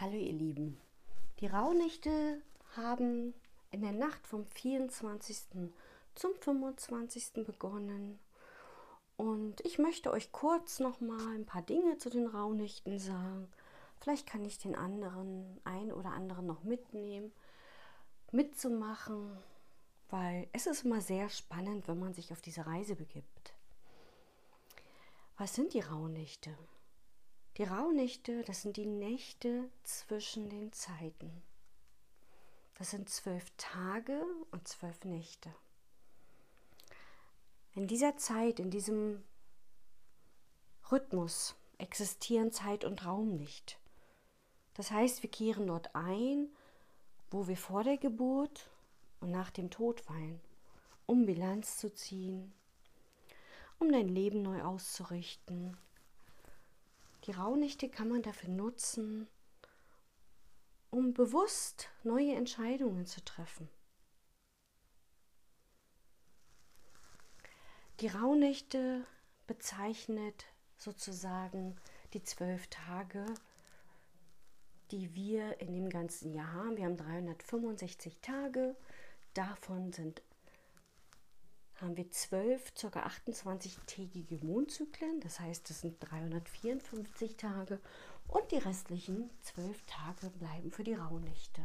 Hallo ihr Lieben. Die Rauhnächte haben in der Nacht vom 24. zum 25. begonnen. Und ich möchte euch kurz noch mal ein paar Dinge zu den Rauhnächten sagen. Vielleicht kann ich den anderen, ein oder anderen noch mitnehmen, mitzumachen, weil es ist immer sehr spannend, wenn man sich auf diese Reise begibt. Was sind die Rauhnächte? Die Rauhnächte, das sind die Nächte zwischen den Zeiten. Das sind zwölf Tage und zwölf Nächte. In dieser Zeit, in diesem Rhythmus existieren Zeit und Raum nicht. Das heißt, wir kehren dort ein, wo wir vor der Geburt und nach dem Tod weilen, um Bilanz zu ziehen, um dein Leben neu auszurichten, die Rauhnächte kann man dafür nutzen, um bewusst neue Entscheidungen zu treffen. Die Rauhnächte bezeichnet sozusagen die zwölf Tage, die wir in dem ganzen Jahr haben. Wir haben 365 Tage, davon sind haben wir zwölf, ca. 28-tägige Mondzyklen. Das heißt, das sind 354 Tage. Und die restlichen zwölf Tage bleiben für die Rauhnächte.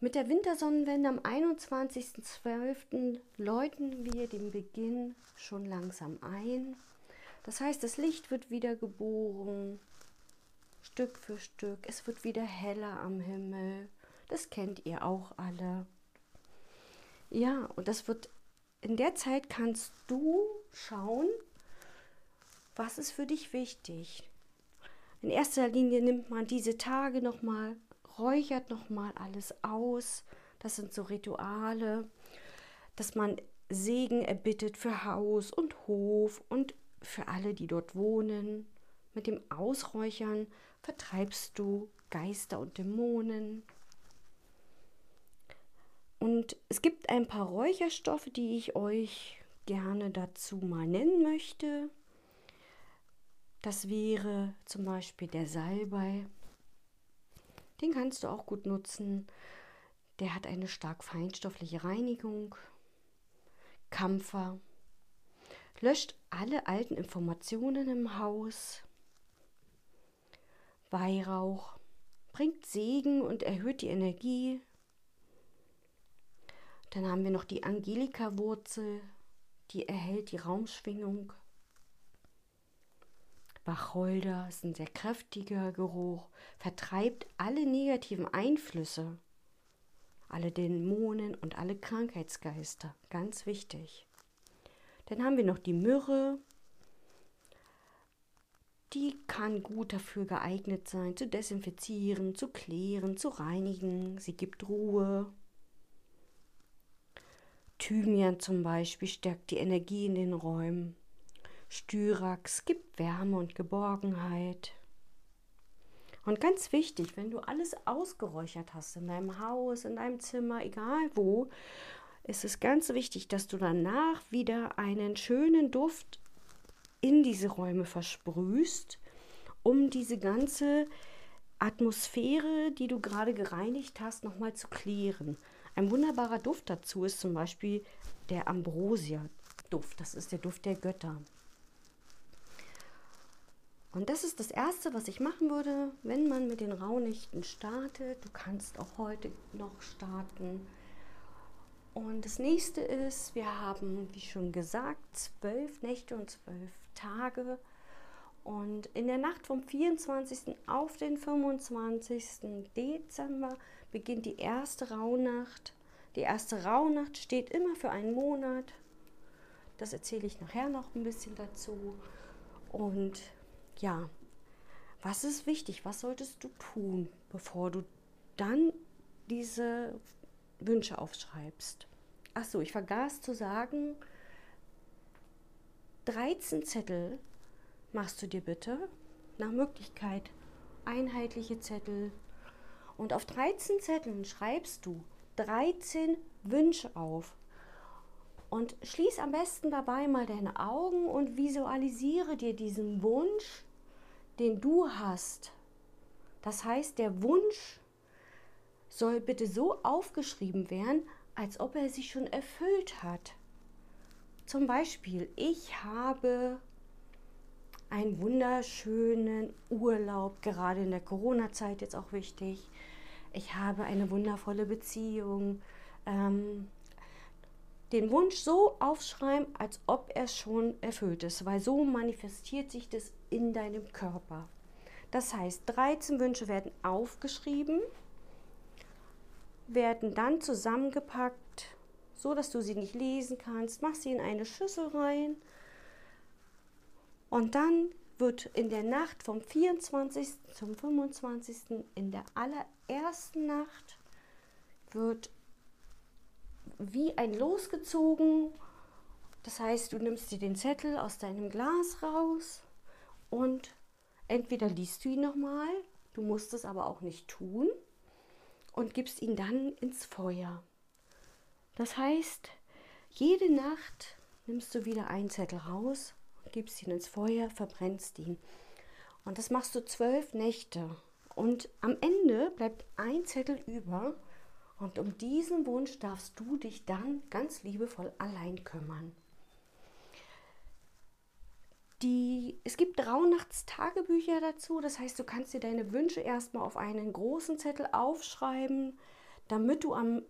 Mit der Wintersonnenwende am 21.12. läuten wir den Beginn schon langsam ein. Das heißt, das Licht wird wieder geboren, Stück für Stück. Es wird wieder heller am Himmel. Das kennt ihr auch alle. Ja, und das wird in der Zeit kannst du schauen, was ist für dich wichtig. In erster Linie nimmt man diese Tage nochmal, räuchert nochmal alles aus. Das sind so Rituale, dass man Segen erbittet für Haus und Hof und für alle, die dort wohnen. Mit dem Ausräuchern vertreibst du Geister und Dämonen. Und es gibt ein paar Räucherstoffe, die ich euch gerne dazu mal nennen möchte. Das wäre zum Beispiel der Salbei. Den kannst du auch gut nutzen. Der hat eine stark feinstoffliche Reinigung. Kampfer. Löscht alle alten Informationen im Haus. Weihrauch. Bringt Segen und erhöht die Energie dann haben wir noch die Angelika-Wurzel, die erhält die Raumschwingung. Wacholder ist ein sehr kräftiger Geruch, vertreibt alle negativen Einflüsse, alle Dämonen und alle Krankheitsgeister. Ganz wichtig. Dann haben wir noch die Myrrhe. Die kann gut dafür geeignet sein, zu desinfizieren, zu klären, zu reinigen. Sie gibt Ruhe. Thymian zum Beispiel stärkt die Energie in den Räumen. Styrax gibt Wärme und Geborgenheit. Und ganz wichtig, wenn du alles ausgeräuchert hast in deinem Haus, in deinem Zimmer, egal wo, ist es ganz wichtig, dass du danach wieder einen schönen Duft in diese Räume versprühst, um diese ganze Atmosphäre, die du gerade gereinigt hast, nochmal zu klären. Ein wunderbarer Duft dazu ist zum Beispiel der Ambrosia-Duft. Das ist der Duft der Götter. Und das ist das Erste, was ich machen würde, wenn man mit den Rauhnächten startet. Du kannst auch heute noch starten. Und das nächste ist, wir haben, wie schon gesagt, zwölf Nächte und zwölf Tage. Und in der Nacht vom 24. auf den 25. Dezember beginnt die erste Rauhnacht. Die erste Rauhnacht steht immer für einen Monat. Das erzähle ich nachher noch ein bisschen dazu. Und ja, was ist wichtig? Was solltest du tun, bevor du dann diese Wünsche aufschreibst? Achso, ich vergaß zu sagen, 13 Zettel machst du dir bitte nach Möglichkeit einheitliche Zettel. Und auf 13 Zetteln schreibst du 13 Wünsche auf. Und schließ am besten dabei mal deine Augen und visualisiere dir diesen Wunsch, den du hast, Das heißt, der Wunsch soll bitte so aufgeschrieben werden, als ob er sich schon erfüllt hat. Zum Beispiel, ich habe einen wunderschönen Urlaub, gerade in der Corona-Zeit jetzt auch wichtig. Ich habe eine wundervolle Beziehung. Ähm, den Wunsch so aufschreiben, als ob er schon erfüllt ist, weil so manifestiert sich das in deinem Körper. Das heißt, 13 Wünsche werden aufgeschrieben werden dann zusammengepackt, so dass du sie nicht lesen kannst. Mach sie in eine Schüssel rein und dann wird in der Nacht vom 24. zum 25. in der allerersten Nacht wird wie ein Los gezogen. Das heißt, du nimmst dir den Zettel aus deinem Glas raus und entweder liest du ihn nochmal, du musst es aber auch nicht tun und gibst ihn dann ins Feuer. Das heißt, jede Nacht nimmst du wieder einen Zettel raus gibst ihn ins Feuer, verbrennst ihn. Und das machst du zwölf Nächte. Und am Ende bleibt ein Zettel über. Und um diesen Wunsch darfst du dich dann ganz liebevoll allein kümmern. Die, es gibt Rauhnachtstagebücher dazu, das heißt, du kannst dir deine Wünsche erstmal auf einen großen Zettel aufschreiben, damit du am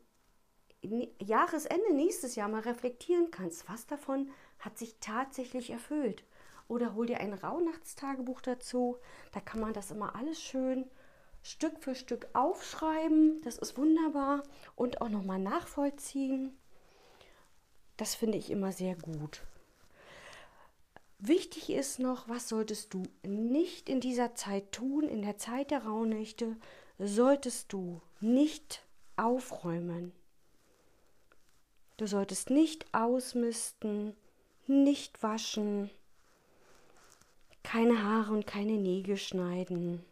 Jahresende nächstes Jahr mal reflektieren kannst, was davon hat sich tatsächlich erfüllt. Oder hol dir ein Rauhnachtstagebuch dazu, da kann man das immer alles schön Stück für Stück aufschreiben, das ist wunderbar und auch nochmal nachvollziehen. Das finde ich immer sehr gut. Wichtig ist noch, was solltest du nicht in dieser Zeit tun? In der Zeit der Rauhnächte solltest du nicht aufräumen. Du solltest nicht ausmisten, nicht waschen, keine Haare und keine Nägel schneiden.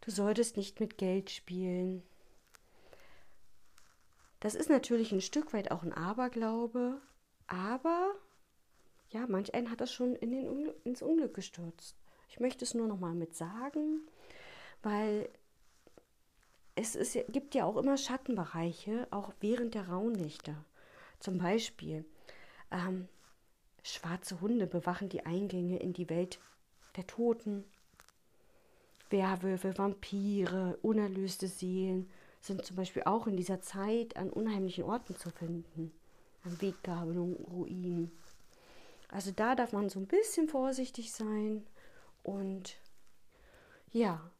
Du solltest nicht mit Geld spielen. Das ist natürlich ein Stück weit auch ein Aberglaube, aber ja, manch einen hat das schon in den Unglück, ins Unglück gestürzt. Ich möchte es nur noch mal mit sagen, weil es ist, gibt ja auch immer Schattenbereiche, auch während der Rauhnächte. Zum Beispiel ähm, schwarze Hunde bewachen die Eingänge in die Welt der Toten. Werwölfe, Vampire, unerlöste Seelen sind zum Beispiel auch in dieser Zeit an unheimlichen Orten zu finden. An Weggabelungen, Ruinen. Also da darf man so ein bisschen vorsichtig sein. Und ja,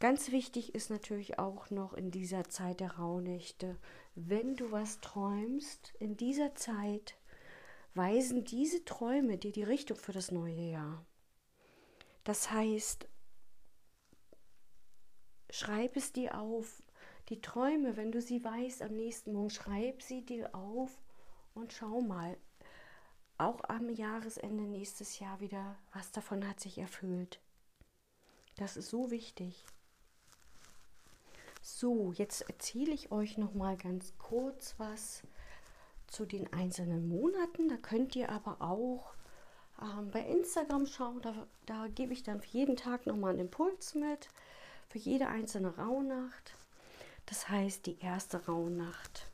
ganz wichtig ist natürlich auch noch in dieser Zeit der Rauhnächte, wenn du was träumst, in dieser Zeit weisen diese Träume dir die Richtung für das neue Jahr. Das heißt, schreib es dir auf. Die Träume, wenn du sie weißt am nächsten Morgen, schreib sie dir auf und schau mal, auch am Jahresende nächstes Jahr wieder, was davon hat sich erfüllt. Das ist so wichtig. So, jetzt erzähle ich euch noch mal ganz kurz was zu den einzelnen Monaten. Da könnt ihr aber auch ähm, bei Instagram schauen. Da, da gebe ich dann für jeden Tag noch mal einen Impuls mit für jede einzelne Rauhnacht. Das heißt, die erste Rauhnacht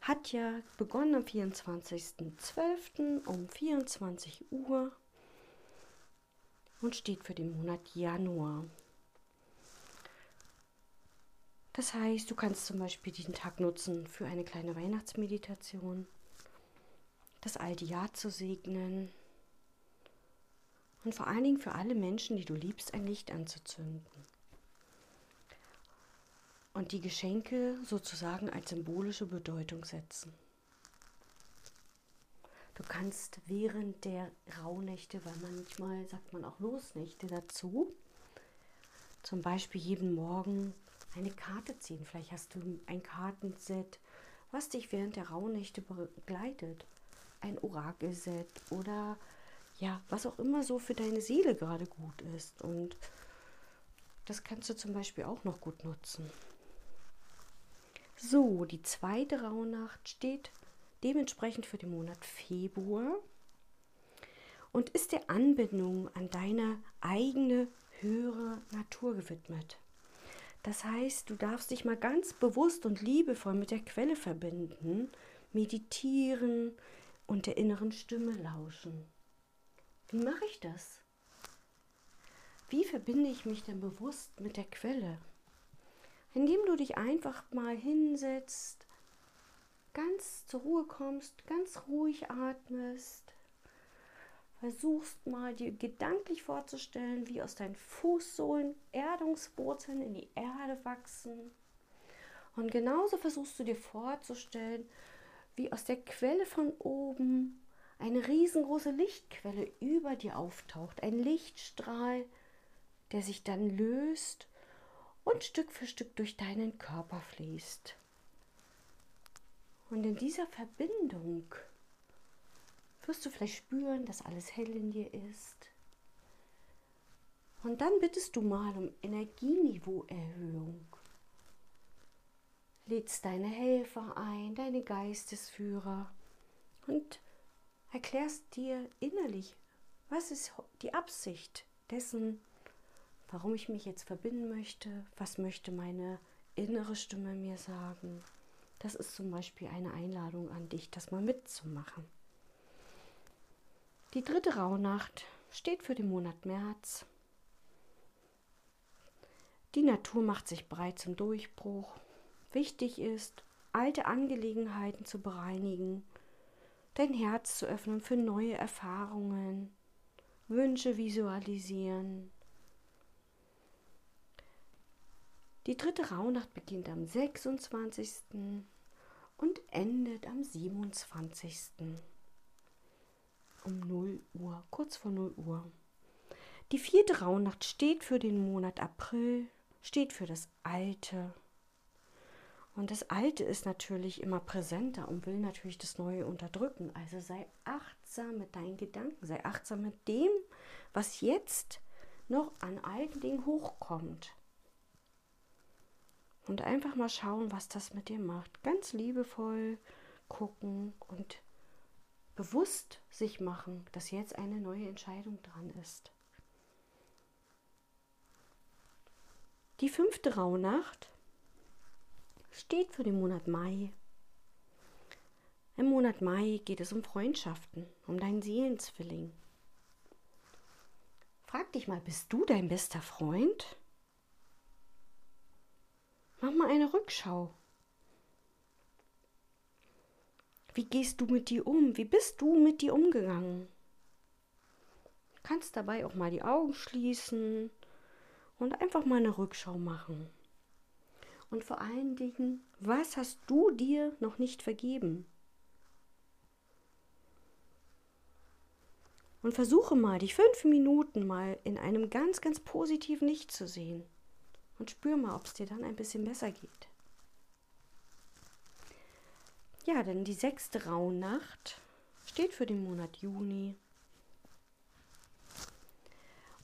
hat ja begonnen am 24.12. um 24 Uhr und steht für den Monat Januar. Das heißt, du kannst zum Beispiel diesen Tag nutzen für eine kleine Weihnachtsmeditation, das alte Jahr zu segnen und vor allen Dingen für alle Menschen, die du liebst, ein Licht anzuzünden und die Geschenke sozusagen als symbolische Bedeutung setzen. Du kannst während der Rauhnächte, weil manchmal sagt man auch Losnächte dazu, zum Beispiel jeden Morgen eine Karte ziehen. Vielleicht hast du ein Kartenset, was dich während der Rauhnächte begleitet. Ein Orakelset oder ja, was auch immer so für deine Seele gerade gut ist. Und das kannst du zum Beispiel auch noch gut nutzen. So, die zweite Rauhnacht steht dementsprechend für den Monat Februar und ist der Anbindung an deine eigene höhere Natur gewidmet. Das heißt, du darfst dich mal ganz bewusst und liebevoll mit der Quelle verbinden, meditieren und der inneren Stimme lauschen. Wie mache ich das? Wie verbinde ich mich denn bewusst mit der Quelle? Indem du dich einfach mal hinsetzt, ganz zur Ruhe kommst, ganz ruhig atmest, versuchst mal dir gedanklich vorzustellen, wie aus deinen Fußsohlen Erdungswurzeln in die Erde wachsen. Und genauso versuchst du dir vorzustellen, wie aus der Quelle von oben eine riesengroße Lichtquelle über dir auftaucht, ein Lichtstrahl, der sich dann löst und Stück für Stück durch deinen Körper fließt. Und in dieser Verbindung wirst du vielleicht spüren, dass alles hell in dir ist. Und dann bittest du mal um Energieniveauerhöhung. Lädst deine Helfer ein, deine Geistesführer und erklärst dir innerlich, was ist die Absicht dessen, warum ich mich jetzt verbinden möchte, was möchte meine innere Stimme mir sagen. Das ist zum Beispiel eine Einladung an dich, das mal mitzumachen. Die dritte Rauhnacht steht für den Monat März. Die Natur macht sich bereit zum Durchbruch. Wichtig ist, alte Angelegenheiten zu bereinigen dein Herz zu öffnen für neue Erfahrungen, Wünsche visualisieren. Die dritte Rauhnacht beginnt am 26. und endet am 27. um 0 Uhr, kurz vor 0 Uhr. Die vierte Rauhnacht steht für den Monat April, steht für das Alte, und das Alte ist natürlich immer präsenter und will natürlich das Neue unterdrücken. Also sei achtsam mit deinen Gedanken, sei achtsam mit dem, was jetzt noch an alten Dingen hochkommt. Und einfach mal schauen, was das mit dir macht. Ganz liebevoll gucken und bewusst sich machen, dass jetzt eine neue Entscheidung dran ist. Die fünfte Rauhnacht steht für den Monat Mai. Im Monat Mai geht es um Freundschaften, um deinen Seelenzwilling. Frag dich mal, bist du dein bester Freund? Mach mal eine Rückschau. Wie gehst du mit dir um? Wie bist du mit dir umgegangen? Du kannst dabei auch mal die Augen schließen und einfach mal eine Rückschau machen. Und vor allen Dingen, was hast du dir noch nicht vergeben? Und versuche mal, dich fünf Minuten mal in einem ganz, ganz positiven Licht zu sehen. Und spür mal, ob es dir dann ein bisschen besser geht. Ja, denn die sechste Rauhnacht steht für den Monat Juni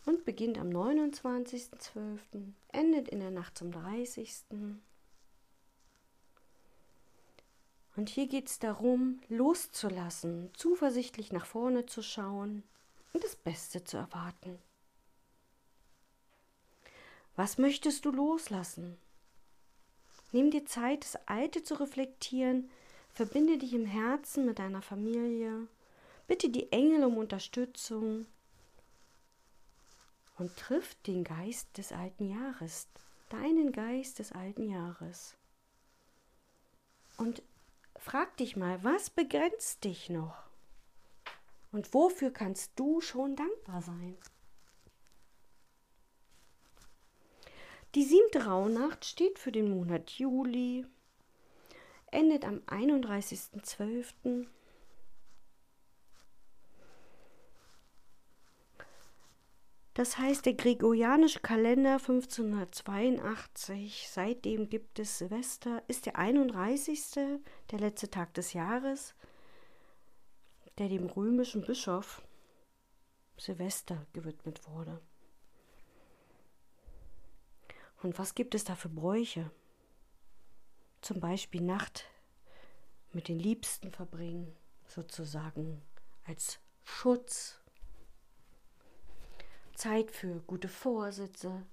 und beginnt am 29.12., endet in der Nacht zum 30. Und hier geht es darum, loszulassen, zuversichtlich nach vorne zu schauen und das Beste zu erwarten. Was möchtest du loslassen? Nimm dir Zeit, das Alte zu reflektieren, verbinde dich im Herzen mit deiner Familie, bitte die Engel um Unterstützung und triff den Geist des alten Jahres, deinen Geist des alten Jahres. Und frag dich mal, was begrenzt dich noch? Und wofür kannst du schon dankbar sein? Die siebte Rauhnacht steht für den Monat Juli, endet am 31.12. Das heißt, der gregorianische Kalender 1582, seitdem gibt es Silvester, ist der 31. der letzte Tag des Jahres, der dem römischen Bischof Silvester gewidmet wurde. Und was gibt es da für Bräuche? Zum Beispiel Nacht mit den Liebsten verbringen, sozusagen als Schutz. Zeit für gute Vorsätze.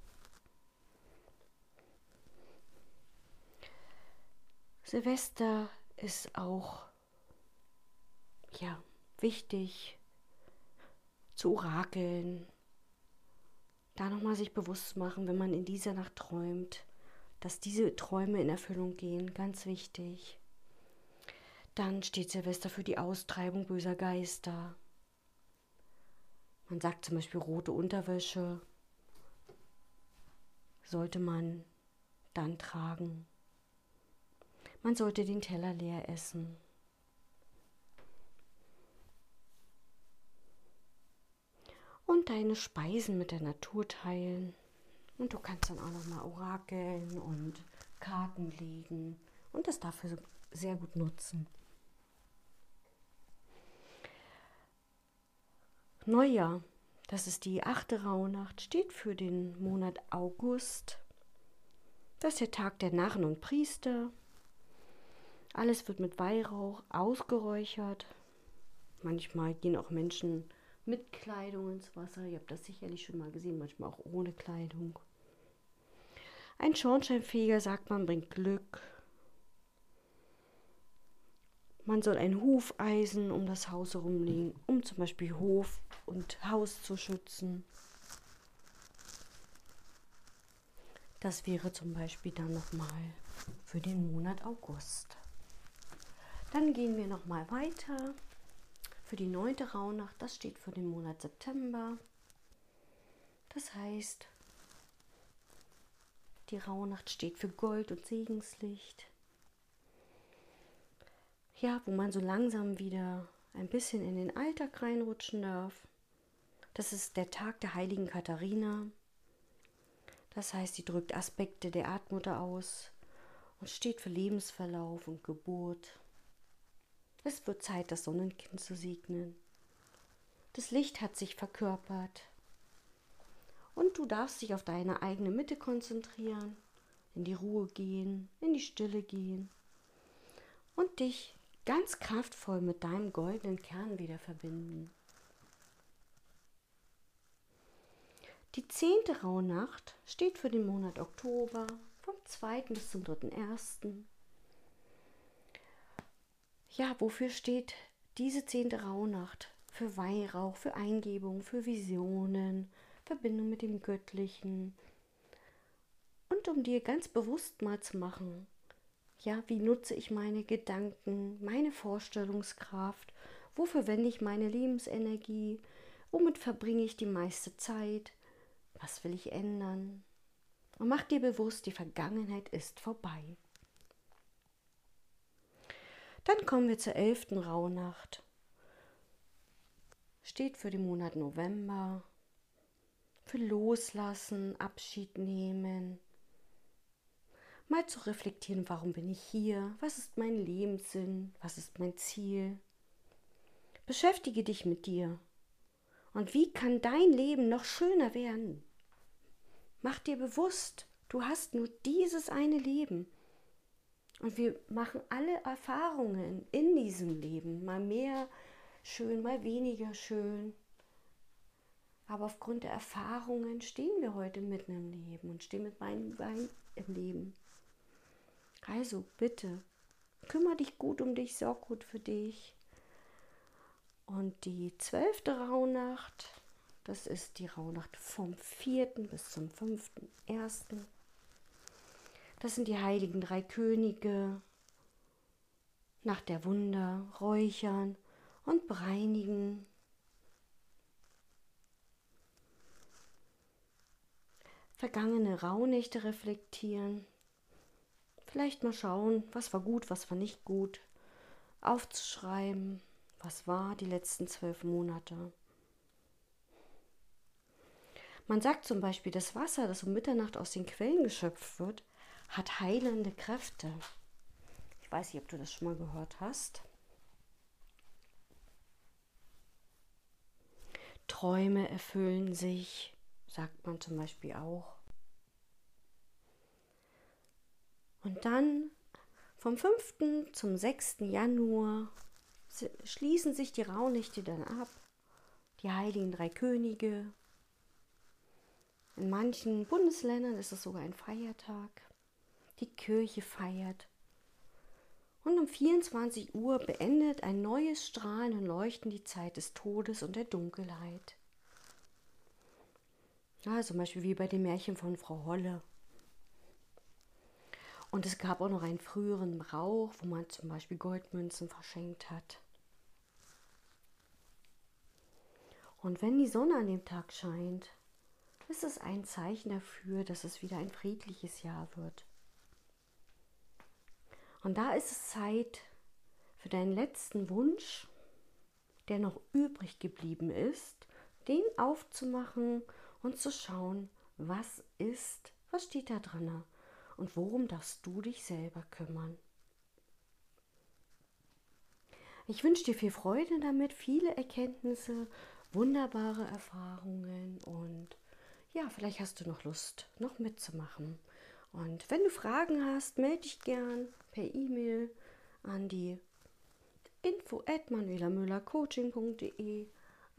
Silvester ist auch ja wichtig zu orakeln, da nochmal sich bewusst machen, wenn man in dieser Nacht träumt, dass diese Träume in Erfüllung gehen, ganz wichtig. Dann steht Silvester für die Austreibung böser Geister. Man sagt zum Beispiel rote Unterwäsche sollte man dann tragen. Man sollte den Teller leer essen. Und deine Speisen mit der Natur teilen. Und du kannst dann auch noch mal orakeln und Karten legen und das dafür sehr gut nutzen. Neujahr, das ist die achte Rauhnacht, steht für den Monat August. Das ist der Tag der Narren und Priester. Alles wird mit Weihrauch ausgeräuchert. Manchmal gehen auch Menschen mit Kleidung ins Wasser. Ihr habt das sicherlich schon mal gesehen, manchmal auch ohne Kleidung. Ein Schornsteinfeger, sagt man, bringt Glück. Man soll ein Hufeisen um das Haus herumlegen, um zum Beispiel Hof und Haus zu schützen. Das wäre zum Beispiel dann nochmal für den Monat August. Dann gehen wir nochmal weiter für die neunte Rauhnacht. Das steht für den Monat September. Das heißt, die Rauhnacht steht für Gold und Segenslicht ja, wo man so langsam wieder ein bisschen in den Alltag reinrutschen darf. Das ist der Tag der heiligen Katharina. Das heißt, sie drückt Aspekte der Erdmutter aus und steht für Lebensverlauf und Geburt. Es wird Zeit, das Sonnenkind zu segnen. Das Licht hat sich verkörpert. Und du darfst dich auf deine eigene Mitte konzentrieren, in die Ruhe gehen, in die Stille gehen und dich ganz kraftvoll mit deinem goldenen Kern wieder verbinden. Die zehnte Rauhnacht steht für den Monat Oktober vom 2. bis zum 3.1. Ja, wofür steht diese zehnte Rauhnacht? Für Weihrauch, für Eingebung, für Visionen, Verbindung mit dem Göttlichen. Und um dir ganz bewusst mal zu machen, ja, wie nutze ich meine Gedanken, meine Vorstellungskraft? Wofür wende ich meine Lebensenergie? Womit verbringe ich die meiste Zeit? Was will ich ändern? Und mach dir bewusst, die Vergangenheit ist vorbei. Dann kommen wir zur elften Rauhnacht. Steht für den Monat November. Für Loslassen, Abschied nehmen, mal zu reflektieren, warum bin ich hier, was ist mein Lebenssinn, was ist mein Ziel. Beschäftige dich mit dir. Und wie kann dein Leben noch schöner werden? Mach dir bewusst, du hast nur dieses eine Leben. Und wir machen alle Erfahrungen in diesem Leben, mal mehr schön, mal weniger schön. Aber aufgrund der Erfahrungen stehen wir heute mitten im Leben und stehen mit meinem Bein im Leben. Also bitte, kümmere dich gut um dich, sorg gut für dich. Und die zwölfte Rauhnacht, das ist die Rauhnacht vom 4. bis zum 5.1. Das sind die heiligen drei Könige. Nach der Wunder räuchern und bereinigen. Vergangene Rauhnächte reflektieren Vielleicht mal schauen, was war gut, was war nicht gut. Aufzuschreiben, was war die letzten zwölf Monate. Man sagt zum Beispiel, das Wasser, das um Mitternacht aus den Quellen geschöpft wird, hat heilende Kräfte. Ich weiß nicht, ob du das schon mal gehört hast. Träume erfüllen sich, sagt man zum Beispiel auch. Und dann vom 5. zum 6. Januar schließen sich die Rauhnächte dann ab, die heiligen drei Könige. In manchen Bundesländern ist es sogar ein Feiertag. Die Kirche feiert. Und um 24 Uhr beendet ein neues Strahlen und Leuchten die Zeit des Todes und der Dunkelheit. Ja, zum Beispiel wie bei dem Märchen von Frau Holle. Und es gab auch noch einen früheren Brauch, wo man zum Beispiel Goldmünzen verschenkt hat. Und wenn die Sonne an dem Tag scheint, ist es ein Zeichen dafür, dass es wieder ein friedliches Jahr wird. Und da ist es Zeit für deinen letzten Wunsch, der noch übrig geblieben ist, den aufzumachen und zu schauen, was ist, was steht da drin und worum darfst du dich selber kümmern. Ich wünsche dir viel Freude damit, viele Erkenntnisse, wunderbare Erfahrungen und ja, vielleicht hast du noch Lust, noch mitzumachen. Und wenn du Fragen hast, melde dich gern per E-Mail an die info at manuelamüllercoaching.de.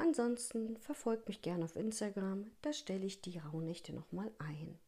Ansonsten verfolgt mich gerne auf Instagram, da stelle ich die Rauhnächte nochmal ein.